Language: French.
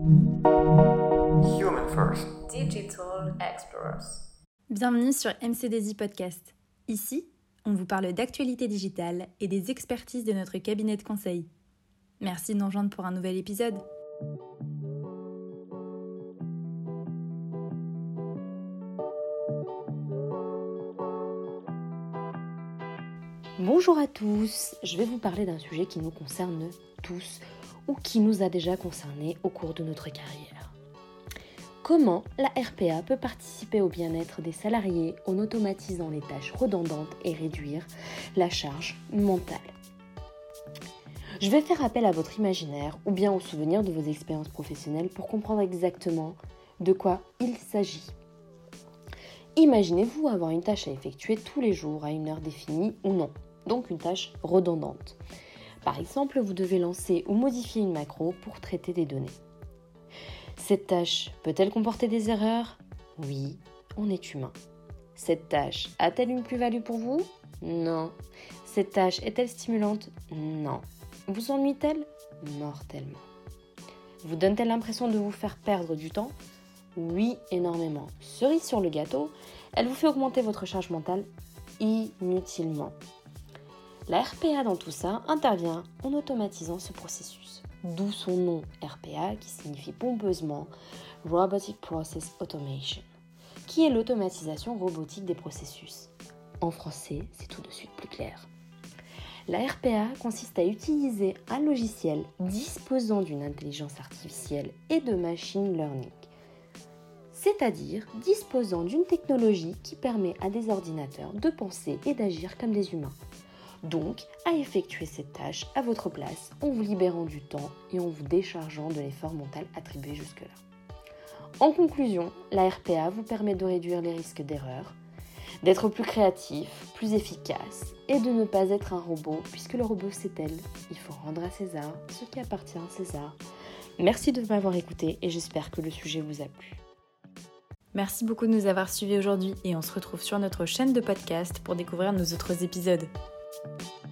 Human First. Digital Explorers. Bienvenue sur MCDZ Podcast. Ici, on vous parle d'actualité digitale et des expertises de notre cabinet de conseil. Merci de nous rejoindre pour un nouvel épisode. Bonjour à tous, je vais vous parler d'un sujet qui nous concerne tous ou qui nous a déjà concernés au cours de notre carrière. Comment la RPA peut participer au bien-être des salariés en automatisant les tâches redondantes et réduire la charge mentale? Je vais faire appel à votre imaginaire ou bien aux souvenirs de vos expériences professionnelles pour comprendre exactement de quoi il s'agit. Imaginez-vous avoir une tâche à effectuer tous les jours à une heure définie ou non donc une tâche redondante. Par exemple, vous devez lancer ou modifier une macro pour traiter des données. Cette tâche peut-elle comporter des erreurs? Oui, on est humain. Cette tâche a-t-elle une plus-value pour vous? Non. Cette tâche est-elle stimulante? Non. Vous ennuie-t-elle Mortellement. Vous donne-t-elle l'impression de vous faire perdre du temps? Oui, énormément. Cerise sur le gâteau, elle vous fait augmenter votre charge mentale inutilement. La RPA dans tout ça intervient en automatisant ce processus, d'où son nom RPA qui signifie pompeusement Robotic Process Automation, qui est l'automatisation robotique des processus. En français, c'est tout de suite plus clair. La RPA consiste à utiliser un logiciel disposant d'une intelligence artificielle et de machine learning, c'est-à-dire disposant d'une technologie qui permet à des ordinateurs de penser et d'agir comme des humains donc à effectuer cette tâche à votre place en vous libérant du temps et en vous déchargeant de l'effort mental attribué jusque-là. En conclusion, la RPA vous permet de réduire les risques d'erreur, d'être plus créatif, plus efficace et de ne pas être un robot puisque le robot c'est elle. Il faut rendre à César ce qui appartient à César. Merci de m'avoir écouté et j'espère que le sujet vous a plu. Merci beaucoup de nous avoir suivis aujourd'hui et on se retrouve sur notre chaîne de podcast pour découvrir nos autres épisodes. Bye.